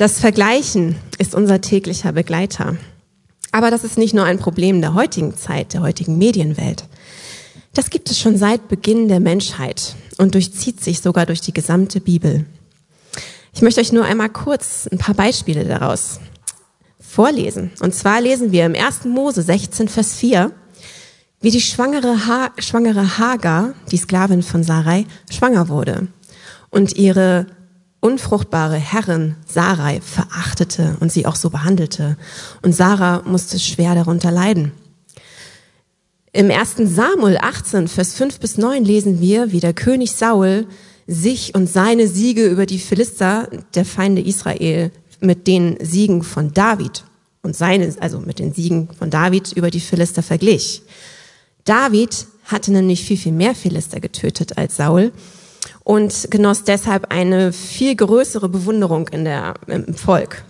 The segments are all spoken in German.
Das Vergleichen ist unser täglicher Begleiter. Aber das ist nicht nur ein Problem der heutigen Zeit, der heutigen Medienwelt. Das gibt es schon seit Beginn der Menschheit und durchzieht sich sogar durch die gesamte Bibel. Ich möchte euch nur einmal kurz ein paar Beispiele daraus vorlesen. Und zwar lesen wir im 1. Mose 16, Vers 4, wie die schwangere, ha schwangere Hagar, die Sklavin von Sarai, schwanger wurde und ihre unfruchtbare Herrin Sarai verachtete und sie auch so behandelte. Und Sarah musste schwer darunter leiden. Im 1. Samuel 18, Vers 5 bis 9 lesen wir, wie der König Saul sich und seine Siege über die Philister, der Feinde Israel, mit den Siegen von David und seine, also mit den Siegen von David über die Philister verglich. David hatte nämlich viel, viel mehr Philister getötet als Saul und genoss deshalb eine viel größere Bewunderung in der, im Volk.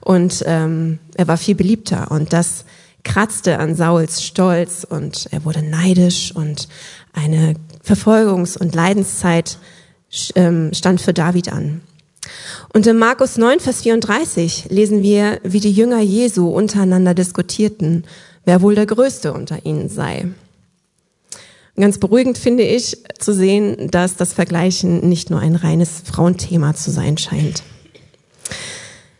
Und ähm, er war viel beliebter und das kratzte an Sauls Stolz und er wurde neidisch und eine Verfolgungs- und Leidenszeit ähm, stand für David an. Und in Markus 9, Vers 34 lesen wir, wie die Jünger Jesu untereinander diskutierten, wer wohl der Größte unter ihnen sei. Ganz beruhigend finde ich zu sehen, dass das Vergleichen nicht nur ein reines Frauenthema zu sein scheint.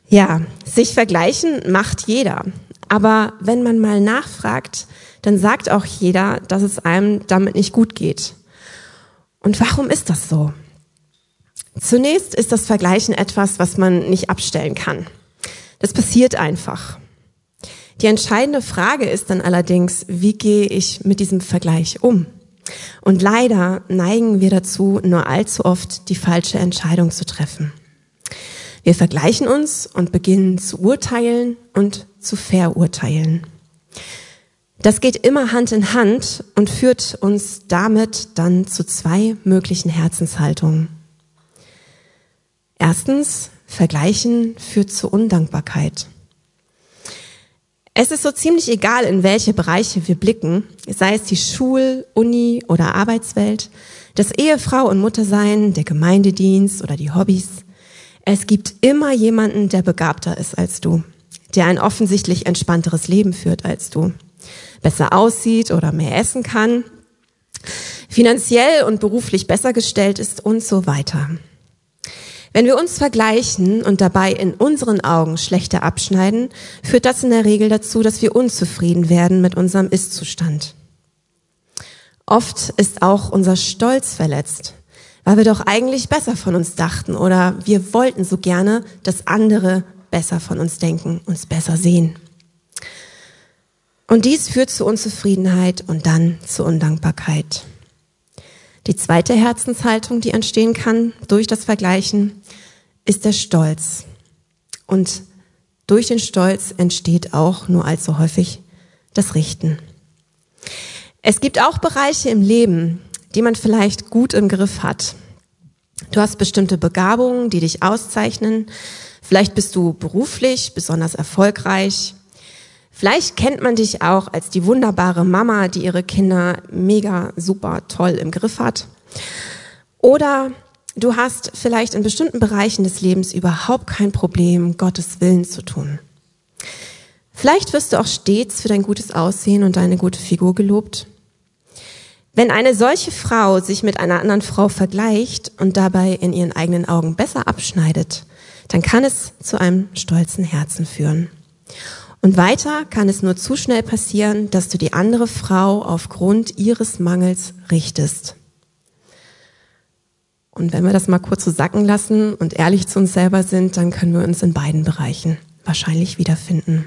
Ja, sich vergleichen macht jeder. Aber wenn man mal nachfragt, dann sagt auch jeder, dass es einem damit nicht gut geht. Und warum ist das so? Zunächst ist das Vergleichen etwas, was man nicht abstellen kann. Das passiert einfach. Die entscheidende Frage ist dann allerdings, wie gehe ich mit diesem Vergleich um? Und leider neigen wir dazu, nur allzu oft die falsche Entscheidung zu treffen. Wir vergleichen uns und beginnen zu urteilen und zu verurteilen. Das geht immer Hand in Hand und führt uns damit dann zu zwei möglichen Herzenshaltungen. Erstens, Vergleichen führt zu Undankbarkeit. Es ist so ziemlich egal, in welche Bereiche wir blicken, sei es die Schul-, Uni- oder Arbeitswelt, das Ehefrau und Muttersein, der Gemeindedienst oder die Hobbys. Es gibt immer jemanden, der begabter ist als du, der ein offensichtlich entspannteres Leben führt als du, besser aussieht oder mehr essen kann, finanziell und beruflich besser gestellt ist und so weiter. Wenn wir uns vergleichen und dabei in unseren Augen schlechter abschneiden, führt das in der Regel dazu, dass wir unzufrieden werden mit unserem Ist-Zustand. Oft ist auch unser Stolz verletzt, weil wir doch eigentlich besser von uns dachten oder wir wollten so gerne, dass andere besser von uns denken, uns besser sehen. Und dies führt zu Unzufriedenheit und dann zu Undankbarkeit. Die zweite Herzenshaltung, die entstehen kann durch das Vergleichen, ist der Stolz. Und durch den Stolz entsteht auch nur allzu häufig das Richten. Es gibt auch Bereiche im Leben, die man vielleicht gut im Griff hat. Du hast bestimmte Begabungen, die dich auszeichnen. Vielleicht bist du beruflich besonders erfolgreich. Vielleicht kennt man dich auch als die wunderbare Mama, die ihre Kinder mega super toll im Griff hat. Oder du hast vielleicht in bestimmten Bereichen des Lebens überhaupt kein Problem, Gottes Willen zu tun. Vielleicht wirst du auch stets für dein gutes Aussehen und deine gute Figur gelobt. Wenn eine solche Frau sich mit einer anderen Frau vergleicht und dabei in ihren eigenen Augen besser abschneidet, dann kann es zu einem stolzen Herzen führen. Und weiter kann es nur zu schnell passieren, dass du die andere Frau aufgrund ihres Mangels richtest. Und wenn wir das mal kurz so sacken lassen und ehrlich zu uns selber sind, dann können wir uns in beiden Bereichen wahrscheinlich wiederfinden.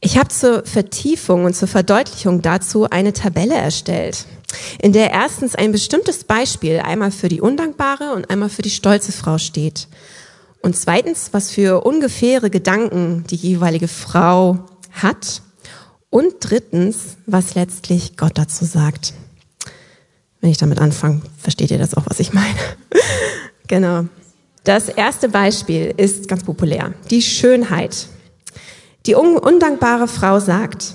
Ich habe zur Vertiefung und zur Verdeutlichung dazu eine Tabelle erstellt, in der erstens ein bestimmtes Beispiel einmal für die undankbare und einmal für die stolze Frau steht. Und zweitens, was für ungefähre Gedanken die jeweilige Frau hat. Und drittens, was letztlich Gott dazu sagt. Wenn ich damit anfange, versteht ihr das auch, was ich meine. genau. Das erste Beispiel ist ganz populär. Die Schönheit. Die undankbare Frau sagt,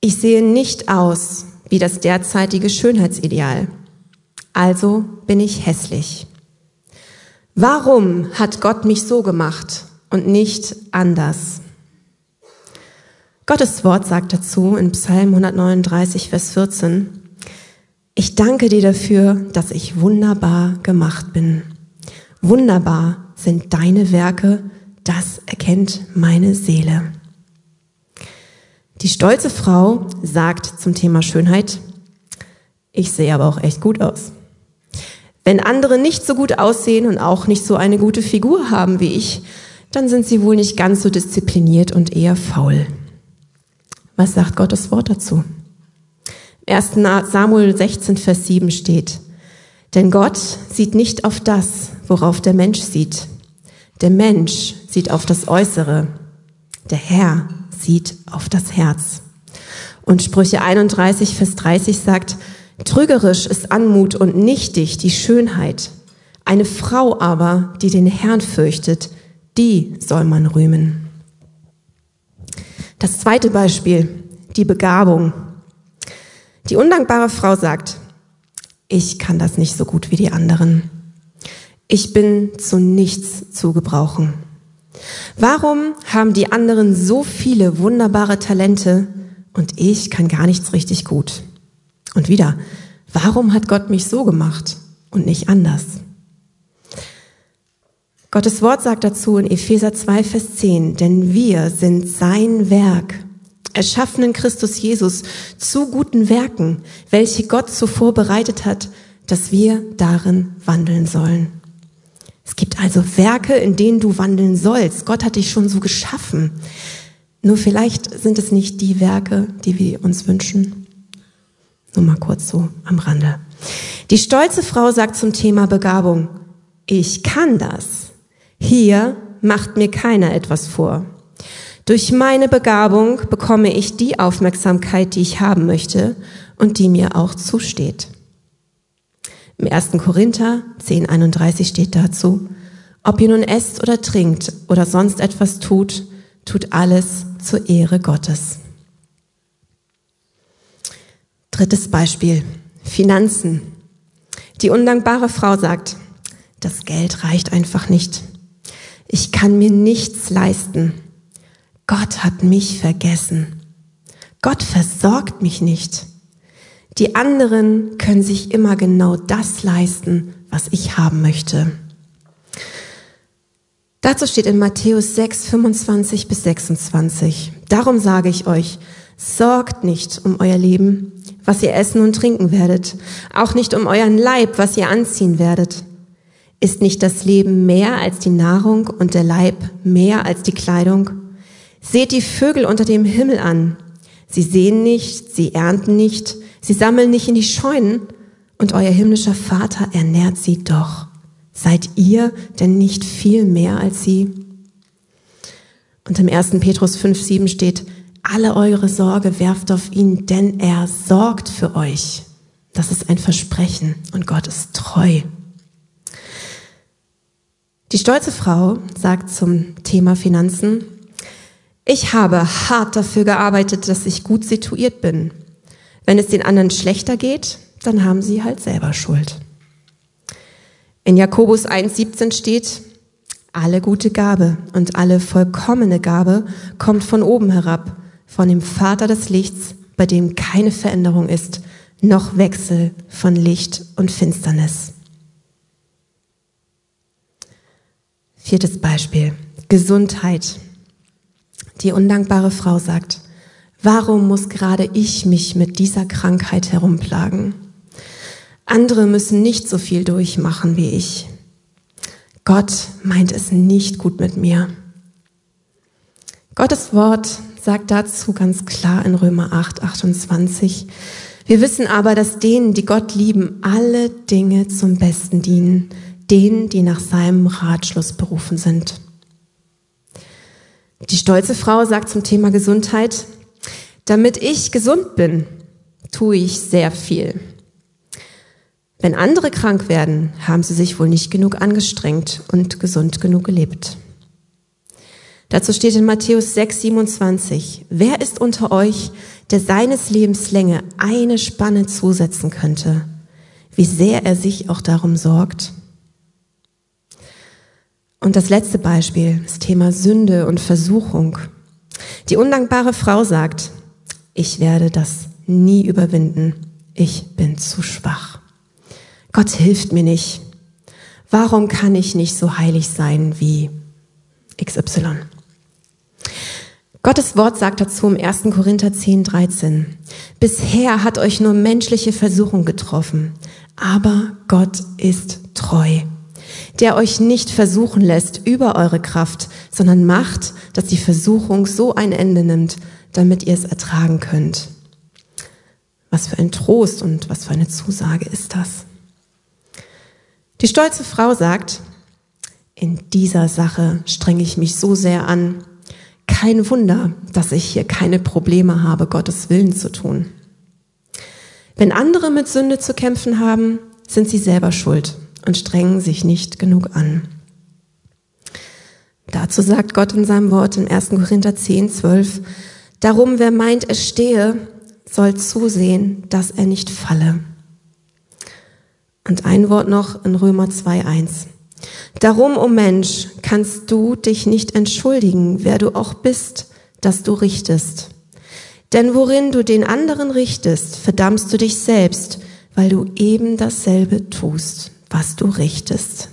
ich sehe nicht aus wie das derzeitige Schönheitsideal. Also bin ich hässlich. Warum hat Gott mich so gemacht und nicht anders? Gottes Wort sagt dazu in Psalm 139, Vers 14, ich danke dir dafür, dass ich wunderbar gemacht bin. Wunderbar sind deine Werke, das erkennt meine Seele. Die stolze Frau sagt zum Thema Schönheit, ich sehe aber auch echt gut aus. Wenn andere nicht so gut aussehen und auch nicht so eine gute Figur haben wie ich, dann sind sie wohl nicht ganz so diszipliniert und eher faul. Was sagt Gottes Wort dazu? Im 1. Samuel 16, Vers 7 steht, denn Gott sieht nicht auf das, worauf der Mensch sieht. Der Mensch sieht auf das Äußere. Der Herr sieht auf das Herz. Und Sprüche 31, Vers 30 sagt, trügerisch ist Anmut und nichtig die Schönheit. Eine Frau aber, die den Herrn fürchtet, die soll man rühmen. Das zweite Beispiel, die Begabung. Die undankbare Frau sagt, ich kann das nicht so gut wie die anderen. Ich bin zu nichts zu gebrauchen. Warum haben die anderen so viele wunderbare Talente und ich kann gar nichts richtig gut? Und wieder, warum hat Gott mich so gemacht und nicht anders? Gottes Wort sagt dazu in Epheser 2, Vers 10, denn wir sind sein Werk, erschaffen in Christus Jesus zu guten Werken, welche Gott zuvor bereitet hat, dass wir darin wandeln sollen. Es gibt also Werke, in denen du wandeln sollst. Gott hat dich schon so geschaffen. Nur vielleicht sind es nicht die Werke, die wir uns wünschen. Nur mal kurz so am Rande. Die stolze Frau sagt zum Thema Begabung, ich kann das. Hier macht mir keiner etwas vor. Durch meine Begabung bekomme ich die Aufmerksamkeit, die ich haben möchte und die mir auch zusteht. Im 1. Korinther 10.31 steht dazu, ob ihr nun esst oder trinkt oder sonst etwas tut, tut alles zur Ehre Gottes. Drittes Beispiel. Finanzen. Die undankbare Frau sagt, das Geld reicht einfach nicht. Ich kann mir nichts leisten. Gott hat mich vergessen. Gott versorgt mich nicht. Die anderen können sich immer genau das leisten, was ich haben möchte. Dazu steht in Matthäus 6, 25 bis 26. Darum sage ich euch, sorgt nicht um euer Leben, was ihr essen und trinken werdet, auch nicht um euren Leib, was ihr anziehen werdet. Ist nicht das Leben mehr als die Nahrung und der Leib mehr als die Kleidung? Seht die Vögel unter dem Himmel an. Sie sehen nicht, sie ernten nicht, sie sammeln nicht in die Scheunen, und euer himmlischer Vater ernährt sie doch. Seid ihr denn nicht viel mehr als sie? Und im 1. Petrus 5, 7 steht, alle eure Sorge werft auf ihn, denn er sorgt für euch. Das ist ein Versprechen und Gott ist treu. Die stolze Frau sagt zum Thema Finanzen, ich habe hart dafür gearbeitet, dass ich gut situiert bin. Wenn es den anderen schlechter geht, dann haben sie halt selber Schuld. In Jakobus 1.17 steht, alle gute Gabe und alle vollkommene Gabe kommt von oben herab, von dem Vater des Lichts, bei dem keine Veränderung ist, noch Wechsel von Licht und Finsternis. Viertes Beispiel. Gesundheit. Die undankbare Frau sagt, warum muss gerade ich mich mit dieser Krankheit herumplagen? Andere müssen nicht so viel durchmachen wie ich. Gott meint es nicht gut mit mir. Gottes Wort sagt dazu ganz klar in Römer 8, 28, wir wissen aber, dass denen, die Gott lieben, alle Dinge zum Besten dienen, denen, die nach seinem Ratschluss berufen sind. Die stolze Frau sagt zum Thema Gesundheit, damit ich gesund bin, tue ich sehr viel. Wenn andere krank werden, haben sie sich wohl nicht genug angestrengt und gesund genug gelebt. Dazu steht in Matthäus 6, 27, wer ist unter euch, der seines Lebens Länge eine Spanne zusetzen könnte, wie sehr er sich auch darum sorgt? Und das letzte Beispiel, das Thema Sünde und Versuchung. Die undankbare Frau sagt, ich werde das nie überwinden. Ich bin zu schwach. Gott hilft mir nicht. Warum kann ich nicht so heilig sein wie XY? Gottes Wort sagt dazu im 1. Korinther 10, 13. Bisher hat euch nur menschliche Versuchung getroffen, aber Gott ist treu, der euch nicht versuchen lässt über eure Kraft, sondern macht, dass die Versuchung so ein Ende nimmt, damit ihr es ertragen könnt. Was für ein Trost und was für eine Zusage ist das? Die stolze Frau sagt, in dieser Sache strenge ich mich so sehr an, kein Wunder, dass ich hier keine Probleme habe, Gottes Willen zu tun. Wenn andere mit Sünde zu kämpfen haben, sind sie selber schuld und strengen sich nicht genug an. Dazu sagt Gott in seinem Wort in 1. Korinther 10, 12, Darum, wer meint, er stehe, soll zusehen, dass er nicht falle. Und ein Wort noch in Römer 2, 1. Darum, o oh Mensch, kannst du dich nicht entschuldigen, wer du auch bist, dass du richtest. Denn worin du den anderen richtest, verdammst du dich selbst, weil du eben dasselbe tust, was du richtest.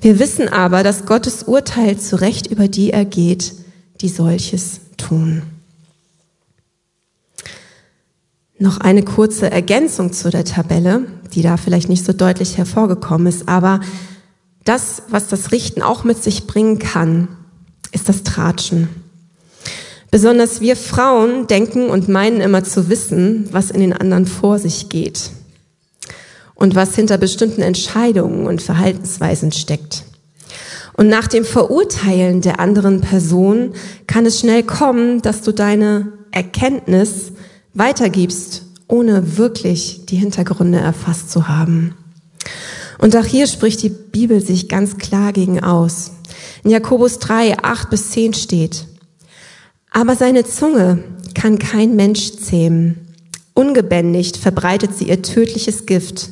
Wir wissen aber, dass Gottes Urteil zu Recht über die ergeht, die solches tun. Noch eine kurze Ergänzung zu der Tabelle, die da vielleicht nicht so deutlich hervorgekommen ist, aber das, was das Richten auch mit sich bringen kann, ist das Tratschen. Besonders wir Frauen denken und meinen immer zu wissen, was in den anderen vor sich geht und was hinter bestimmten Entscheidungen und Verhaltensweisen steckt. Und nach dem Verurteilen der anderen Person kann es schnell kommen, dass du deine Erkenntnis weitergibst, ohne wirklich die Hintergründe erfasst zu haben. Und auch hier spricht die Bibel sich ganz klar gegen aus. In Jakobus 3, 8 bis 10 steht, aber seine Zunge kann kein Mensch zähmen. Ungebändigt verbreitet sie ihr tödliches Gift.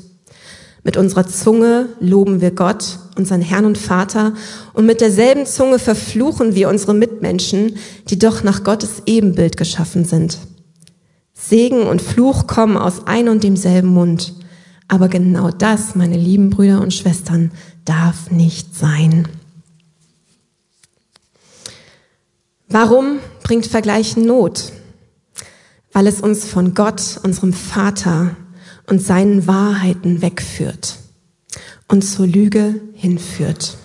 Mit unserer Zunge loben wir Gott, unseren Herrn und Vater, und mit derselben Zunge verfluchen wir unsere Mitmenschen, die doch nach Gottes Ebenbild geschaffen sind. Segen und Fluch kommen aus ein und demselben Mund. Aber genau das, meine lieben Brüder und Schwestern, darf nicht sein. Warum bringt Vergleichen Not? Weil es uns von Gott, unserem Vater und seinen Wahrheiten wegführt und zur Lüge hinführt.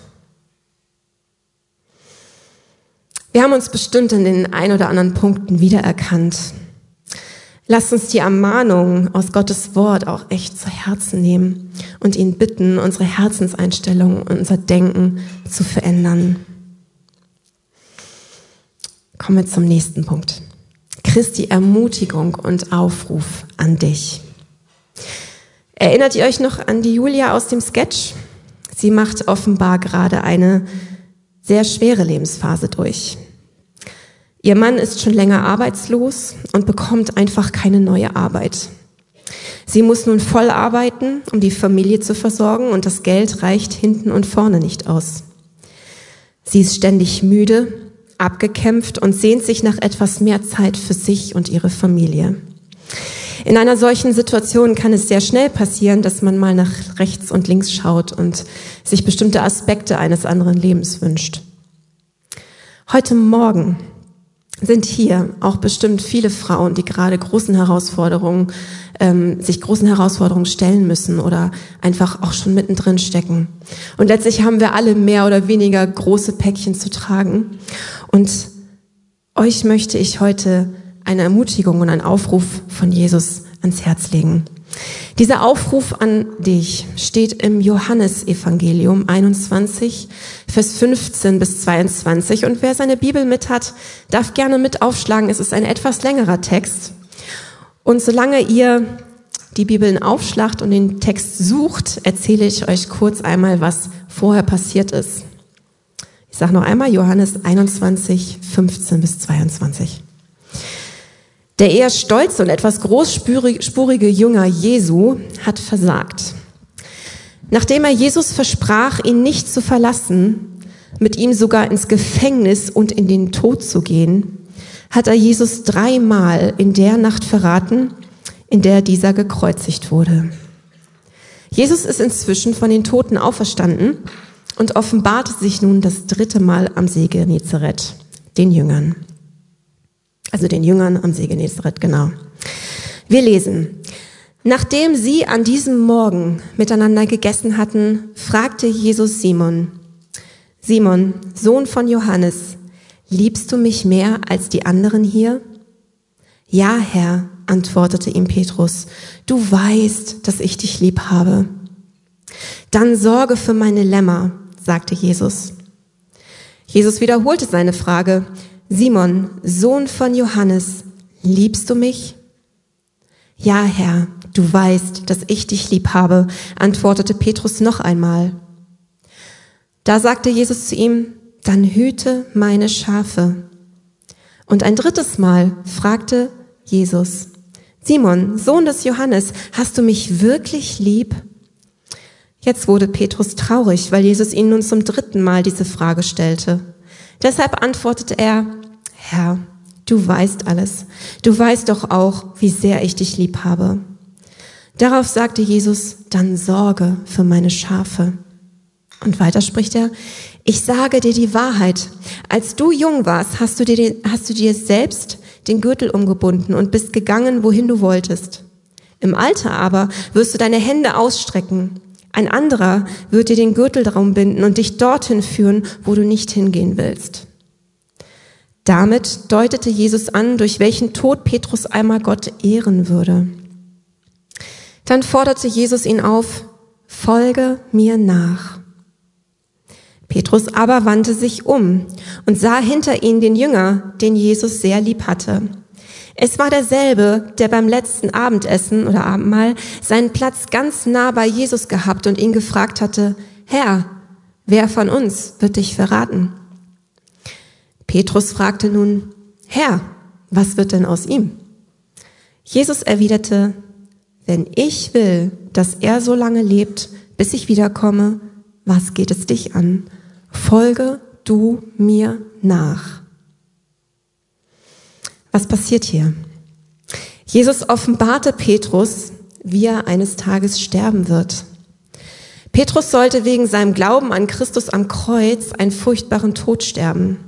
Wir haben uns bestimmt in den ein oder anderen Punkten wiedererkannt. Lasst uns die Ermahnung aus Gottes Wort auch echt zu Herzen nehmen und ihn bitten, unsere Herzenseinstellung und unser Denken zu verändern. Kommen wir zum nächsten Punkt. Christi Ermutigung und Aufruf an dich. Erinnert ihr euch noch an die Julia aus dem Sketch? Sie macht offenbar gerade eine sehr schwere Lebensphase durch. Ihr Mann ist schon länger arbeitslos und bekommt einfach keine neue Arbeit. Sie muss nun voll arbeiten, um die Familie zu versorgen und das Geld reicht hinten und vorne nicht aus. Sie ist ständig müde, abgekämpft und sehnt sich nach etwas mehr Zeit für sich und ihre Familie. In einer solchen Situation kann es sehr schnell passieren, dass man mal nach rechts und links schaut und sich bestimmte Aspekte eines anderen Lebens wünscht. Heute Morgen sind hier auch bestimmt viele Frauen, die gerade großen Herausforderungen, ähm, sich großen Herausforderungen stellen müssen oder einfach auch schon mittendrin stecken. Und letztlich haben wir alle mehr oder weniger große Päckchen zu tragen. Und euch möchte ich heute eine Ermutigung und einen Aufruf von Jesus ans Herz legen. Dieser Aufruf an dich steht im Johannesevangelium 21, Vers 15 bis 22. Und wer seine Bibel mit hat, darf gerne mit aufschlagen. Es ist ein etwas längerer Text. Und solange ihr die Bibeln aufschlagt und den Text sucht, erzähle ich euch kurz einmal, was vorher passiert ist. Ich sage noch einmal Johannes 21, 15 bis 22. Der eher stolze und etwas großspurige Jünger Jesu hat versagt. Nachdem er Jesus versprach, ihn nicht zu verlassen, mit ihm sogar ins Gefängnis und in den Tod zu gehen, hat er Jesus dreimal in der Nacht verraten, in der dieser gekreuzigt wurde. Jesus ist inzwischen von den Toten auferstanden und offenbarte sich nun das dritte Mal am See Genezareth, den Jüngern. Also den Jüngern am See Genezareth, genau. Wir lesen. Nachdem sie an diesem Morgen miteinander gegessen hatten, fragte Jesus Simon, Simon, Sohn von Johannes, liebst du mich mehr als die anderen hier? Ja, Herr, antwortete ihm Petrus, du weißt, dass ich dich lieb habe. Dann sorge für meine Lämmer, sagte Jesus. Jesus wiederholte seine Frage, Simon, Sohn von Johannes, liebst du mich? Ja, Herr, du weißt, dass ich dich lieb habe, antwortete Petrus noch einmal. Da sagte Jesus zu ihm, dann hüte meine Schafe. Und ein drittes Mal fragte Jesus, Simon, Sohn des Johannes, hast du mich wirklich lieb? Jetzt wurde Petrus traurig, weil Jesus ihn nun zum dritten Mal diese Frage stellte. Deshalb antwortete er, Herr, du weißt alles. Du weißt doch auch, wie sehr ich dich lieb habe. Darauf sagte Jesus, dann sorge für meine Schafe. Und weiter spricht er, ich sage dir die Wahrheit. Als du jung warst, hast du dir, hast du dir selbst den Gürtel umgebunden und bist gegangen, wohin du wolltest. Im Alter aber wirst du deine Hände ausstrecken. Ein anderer wird dir den Gürtel darum binden und dich dorthin führen, wo du nicht hingehen willst. Damit deutete Jesus an, durch welchen Tod Petrus einmal Gott ehren würde. Dann forderte Jesus ihn auf, folge mir nach. Petrus aber wandte sich um und sah hinter ihn den Jünger, den Jesus sehr lieb hatte. Es war derselbe, der beim letzten Abendessen oder Abendmahl seinen Platz ganz nah bei Jesus gehabt und ihn gefragt hatte, Herr, wer von uns wird dich verraten? Petrus fragte nun, Herr, was wird denn aus ihm? Jesus erwiderte, wenn ich will, dass er so lange lebt, bis ich wiederkomme, was geht es dich an? folge du mir nach. Was passiert hier? Jesus offenbarte Petrus, wie er eines Tages sterben wird. Petrus sollte wegen seinem Glauben an Christus am Kreuz einen furchtbaren Tod sterben.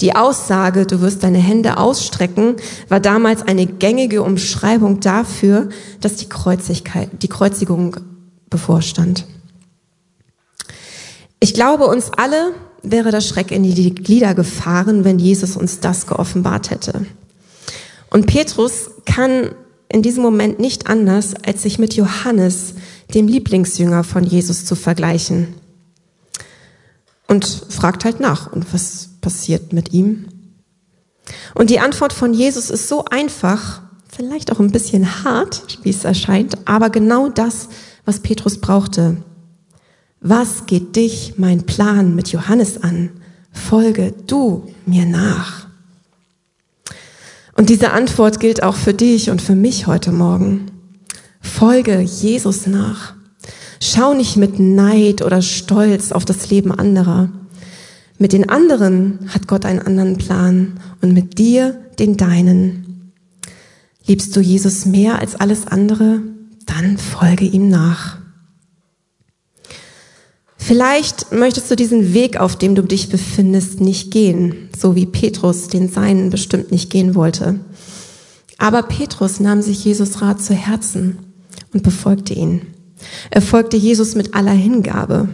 Die Aussage, du wirst deine Hände ausstrecken, war damals eine gängige Umschreibung dafür, dass die, Kreuzigkeit, die Kreuzigung bevorstand. Ich glaube, uns alle wäre der Schreck in die Glieder gefahren, wenn Jesus uns das geoffenbart hätte. Und Petrus kann in diesem Moment nicht anders, als sich mit Johannes, dem Lieblingsjünger von Jesus, zu vergleichen. Und fragt halt nach, und was passiert mit ihm? Und die Antwort von Jesus ist so einfach, vielleicht auch ein bisschen hart, wie es erscheint, aber genau das, was Petrus brauchte. Was geht dich mein Plan mit Johannes an? Folge du mir nach. Und diese Antwort gilt auch für dich und für mich heute Morgen. Folge Jesus nach. Schau nicht mit Neid oder Stolz auf das Leben anderer. Mit den anderen hat Gott einen anderen Plan und mit dir den deinen. Liebst du Jesus mehr als alles andere? Dann folge ihm nach. Vielleicht möchtest du diesen Weg, auf dem du dich befindest, nicht gehen, so wie Petrus den seinen bestimmt nicht gehen wollte. Aber Petrus nahm sich Jesus Rat zu Herzen und befolgte ihn. Er folgte Jesus mit aller Hingabe.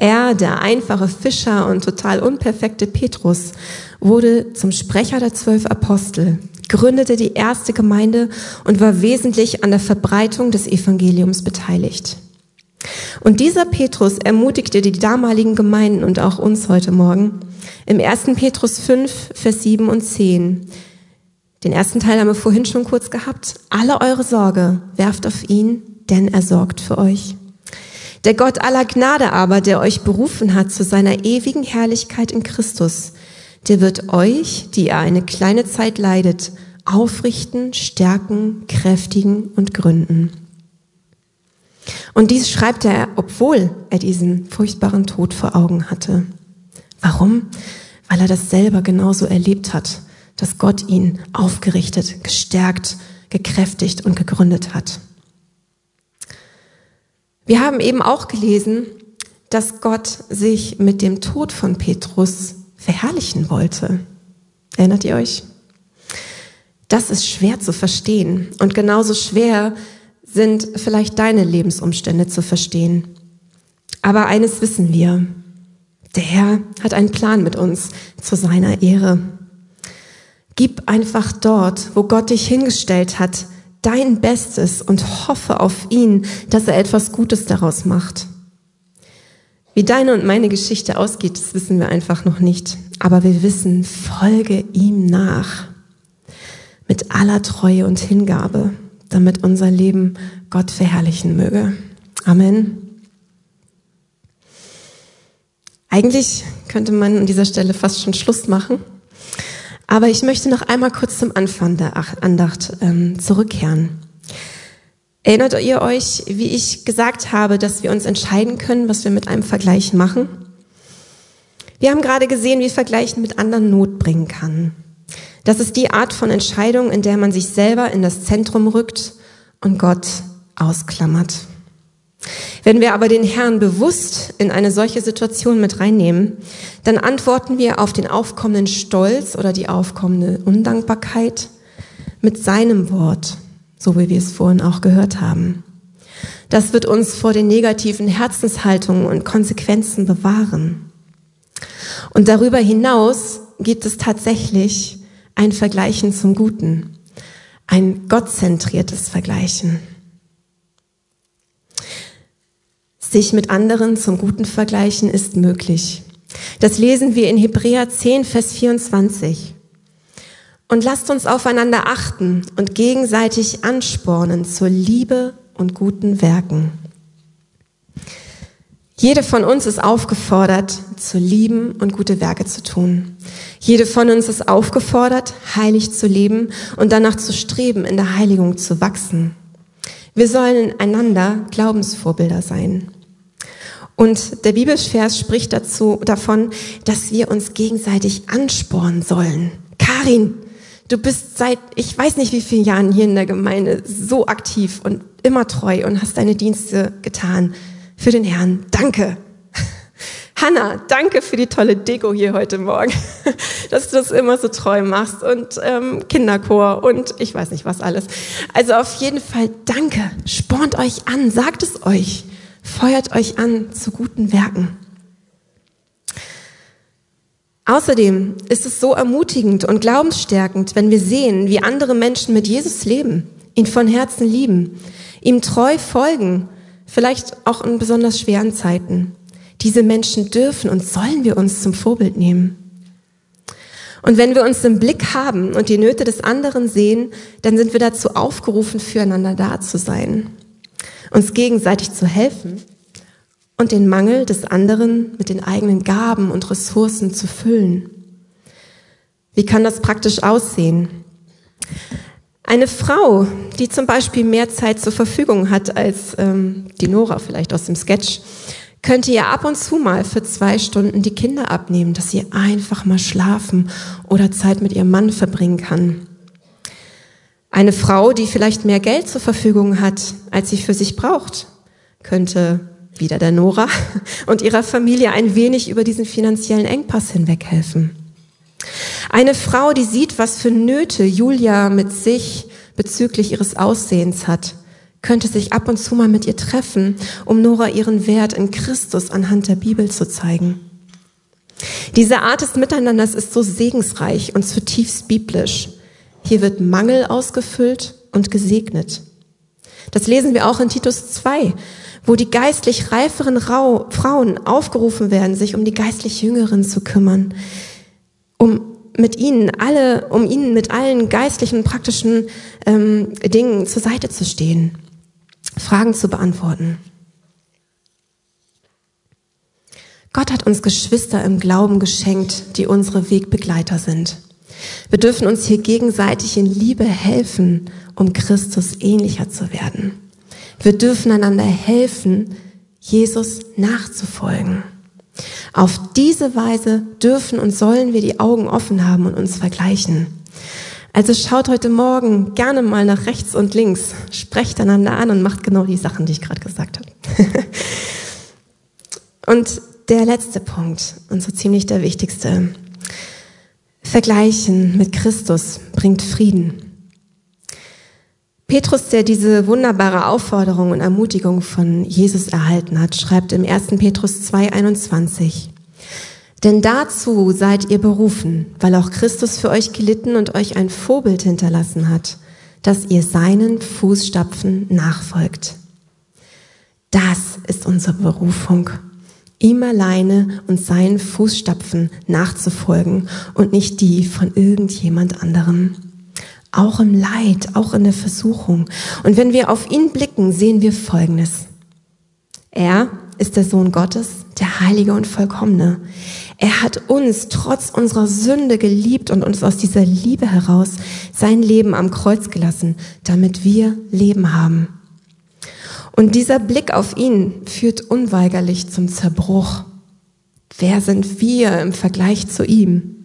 Er, der einfache Fischer und total unperfekte Petrus, wurde zum Sprecher der zwölf Apostel, gründete die erste Gemeinde und war wesentlich an der Verbreitung des Evangeliums beteiligt. Und dieser Petrus ermutigte die damaligen Gemeinden und auch uns heute Morgen im 1. Petrus 5, Vers 7 und 10. Den ersten Teil haben wir vorhin schon kurz gehabt. Alle eure Sorge werft auf ihn, denn er sorgt für euch. Der Gott aller Gnade aber, der euch berufen hat zu seiner ewigen Herrlichkeit in Christus, der wird euch, die ihr eine kleine Zeit leidet, aufrichten, stärken, kräftigen und gründen. Und dies schreibt er, obwohl er diesen furchtbaren Tod vor Augen hatte. Warum? Weil er das selber genauso erlebt hat, dass Gott ihn aufgerichtet, gestärkt, gekräftigt und gegründet hat. Wir haben eben auch gelesen, dass Gott sich mit dem Tod von Petrus verherrlichen wollte. Erinnert ihr euch? Das ist schwer zu verstehen und genauso schwer sind vielleicht deine Lebensumstände zu verstehen. Aber eines wissen wir. Der Herr hat einen Plan mit uns zu seiner Ehre. Gib einfach dort, wo Gott dich hingestellt hat, dein Bestes und hoffe auf ihn, dass er etwas Gutes daraus macht. Wie deine und meine Geschichte ausgeht, das wissen wir einfach noch nicht. Aber wir wissen, folge ihm nach. Mit aller Treue und Hingabe, damit unser Leben Gott verherrlichen möge. Amen. Eigentlich könnte man an dieser Stelle fast schon Schluss machen. Aber ich möchte noch einmal kurz zum Anfang der Andacht ähm, zurückkehren. Erinnert ihr euch, wie ich gesagt habe, dass wir uns entscheiden können, was wir mit einem Vergleich machen? Wir haben gerade gesehen, wie Vergleichen mit anderen Not bringen kann. Das ist die Art von Entscheidung, in der man sich selber in das Zentrum rückt und Gott ausklammert. Wenn wir aber den Herrn bewusst in eine solche Situation mit reinnehmen, dann antworten wir auf den aufkommenden Stolz oder die aufkommende Undankbarkeit mit seinem Wort, so wie wir es vorhin auch gehört haben. Das wird uns vor den negativen Herzenshaltungen und Konsequenzen bewahren. Und darüber hinaus gibt es tatsächlich ein Vergleichen zum Guten, ein gottzentriertes Vergleichen. Sich mit anderen zum Guten vergleichen ist möglich. Das lesen wir in Hebräer 10, Vers 24. Und lasst uns aufeinander achten und gegenseitig anspornen zur Liebe und guten Werken. Jede von uns ist aufgefordert, zu lieben und gute Werke zu tun. Jede von uns ist aufgefordert, heilig zu leben und danach zu streben, in der Heiligung zu wachsen. Wir sollen einander Glaubensvorbilder sein. Und der Bibelvers spricht dazu, davon, dass wir uns gegenseitig anspornen sollen. Karin, du bist seit, ich weiß nicht wie vielen Jahren hier in der Gemeinde so aktiv und immer treu und hast deine Dienste getan für den Herrn. Danke. Hanna, danke für die tolle Deko hier heute Morgen, dass du das immer so treu machst und ähm, Kinderchor und ich weiß nicht was alles. Also auf jeden Fall danke, spornt euch an, sagt es euch. Feuert euch an zu guten Werken. Außerdem ist es so ermutigend und glaubensstärkend, wenn wir sehen, wie andere Menschen mit Jesus leben, ihn von Herzen lieben, ihm treu folgen, vielleicht auch in besonders schweren Zeiten. Diese Menschen dürfen und sollen wir uns zum Vorbild nehmen. Und wenn wir uns im Blick haben und die Nöte des anderen sehen, dann sind wir dazu aufgerufen, füreinander da zu sein uns gegenseitig zu helfen und den Mangel des anderen mit den eigenen Gaben und Ressourcen zu füllen. Wie kann das praktisch aussehen? Eine Frau, die zum Beispiel mehr Zeit zur Verfügung hat als ähm, die Nora vielleicht aus dem Sketch, könnte ihr ab und zu mal für zwei Stunden die Kinder abnehmen, dass sie einfach mal schlafen oder Zeit mit ihrem Mann verbringen kann. Eine Frau, die vielleicht mehr Geld zur Verfügung hat, als sie für sich braucht, könnte wieder der Nora und ihrer Familie ein wenig über diesen finanziellen Engpass hinweg helfen. Eine Frau, die sieht, was für Nöte Julia mit sich bezüglich ihres Aussehens hat, könnte sich ab und zu mal mit ihr treffen, um Nora ihren Wert in Christus anhand der Bibel zu zeigen. Diese Art des Miteinanders ist so segensreich und zutiefst biblisch. Hier wird Mangel ausgefüllt und gesegnet. Das lesen wir auch in Titus 2, wo die geistlich reiferen Rau Frauen aufgerufen werden, sich um die geistlich Jüngeren zu kümmern, um mit ihnen alle, um ihnen mit allen geistlichen, praktischen ähm, Dingen zur Seite zu stehen, Fragen zu beantworten. Gott hat uns Geschwister im Glauben geschenkt, die unsere Wegbegleiter sind. Wir dürfen uns hier gegenseitig in Liebe helfen, um Christus ähnlicher zu werden. Wir dürfen einander helfen, Jesus nachzufolgen. Auf diese Weise dürfen und sollen wir die Augen offen haben und uns vergleichen. Also schaut heute Morgen gerne mal nach rechts und links, sprecht einander an und macht genau die Sachen, die ich gerade gesagt habe. und der letzte Punkt, und so ziemlich der wichtigste. Vergleichen mit Christus bringt Frieden. Petrus, der diese wunderbare Aufforderung und Ermutigung von Jesus erhalten hat, schreibt im 1. Petrus 2.21, denn dazu seid ihr berufen, weil auch Christus für euch gelitten und euch ein Vorbild hinterlassen hat, dass ihr seinen Fußstapfen nachfolgt. Das ist unsere Berufung, ihm alleine und seinen Fußstapfen nachzufolgen und nicht die von irgendjemand anderem auch im Leid, auch in der Versuchung. Und wenn wir auf ihn blicken, sehen wir Folgendes. Er ist der Sohn Gottes, der Heilige und Vollkommene. Er hat uns trotz unserer Sünde geliebt und uns aus dieser Liebe heraus sein Leben am Kreuz gelassen, damit wir Leben haben. Und dieser Blick auf ihn führt unweigerlich zum Zerbruch. Wer sind wir im Vergleich zu ihm?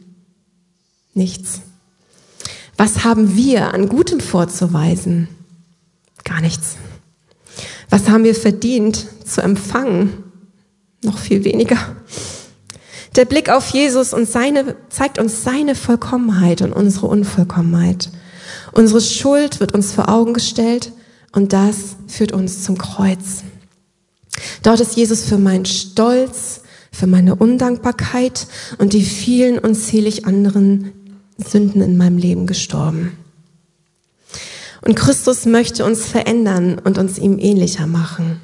Nichts. Was haben wir an Gutem vorzuweisen? Gar nichts. Was haben wir verdient zu empfangen? Noch viel weniger. Der Blick auf Jesus und seine, zeigt uns seine Vollkommenheit und unsere Unvollkommenheit. Unsere Schuld wird uns vor Augen gestellt und das führt uns zum Kreuz. Dort ist Jesus für meinen Stolz, für meine Undankbarkeit und die vielen unzählig anderen Sünden in meinem Leben gestorben. Und Christus möchte uns verändern und uns ihm ähnlicher machen.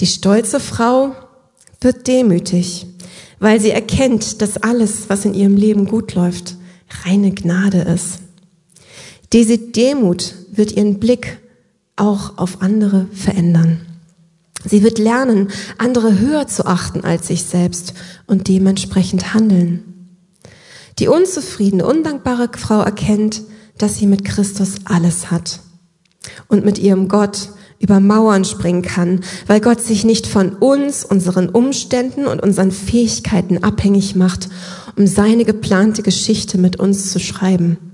Die stolze Frau wird demütig, weil sie erkennt, dass alles, was in ihrem Leben gut läuft, reine Gnade ist. Diese Demut wird ihren Blick auch auf andere verändern. Sie wird lernen, andere höher zu achten als sich selbst und dementsprechend handeln. Die unzufriedene, undankbare Frau erkennt, dass sie mit Christus alles hat und mit ihrem Gott über Mauern springen kann, weil Gott sich nicht von uns, unseren Umständen und unseren Fähigkeiten abhängig macht, um seine geplante Geschichte mit uns zu schreiben.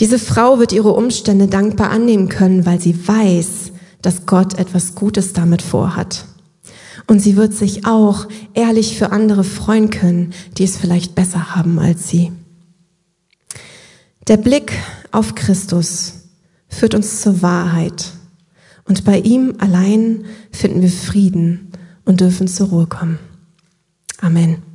Diese Frau wird ihre Umstände dankbar annehmen können, weil sie weiß, dass Gott etwas Gutes damit vorhat. Und sie wird sich auch ehrlich für andere freuen können, die es vielleicht besser haben als sie. Der Blick auf Christus führt uns zur Wahrheit. Und bei ihm allein finden wir Frieden und dürfen zur Ruhe kommen. Amen.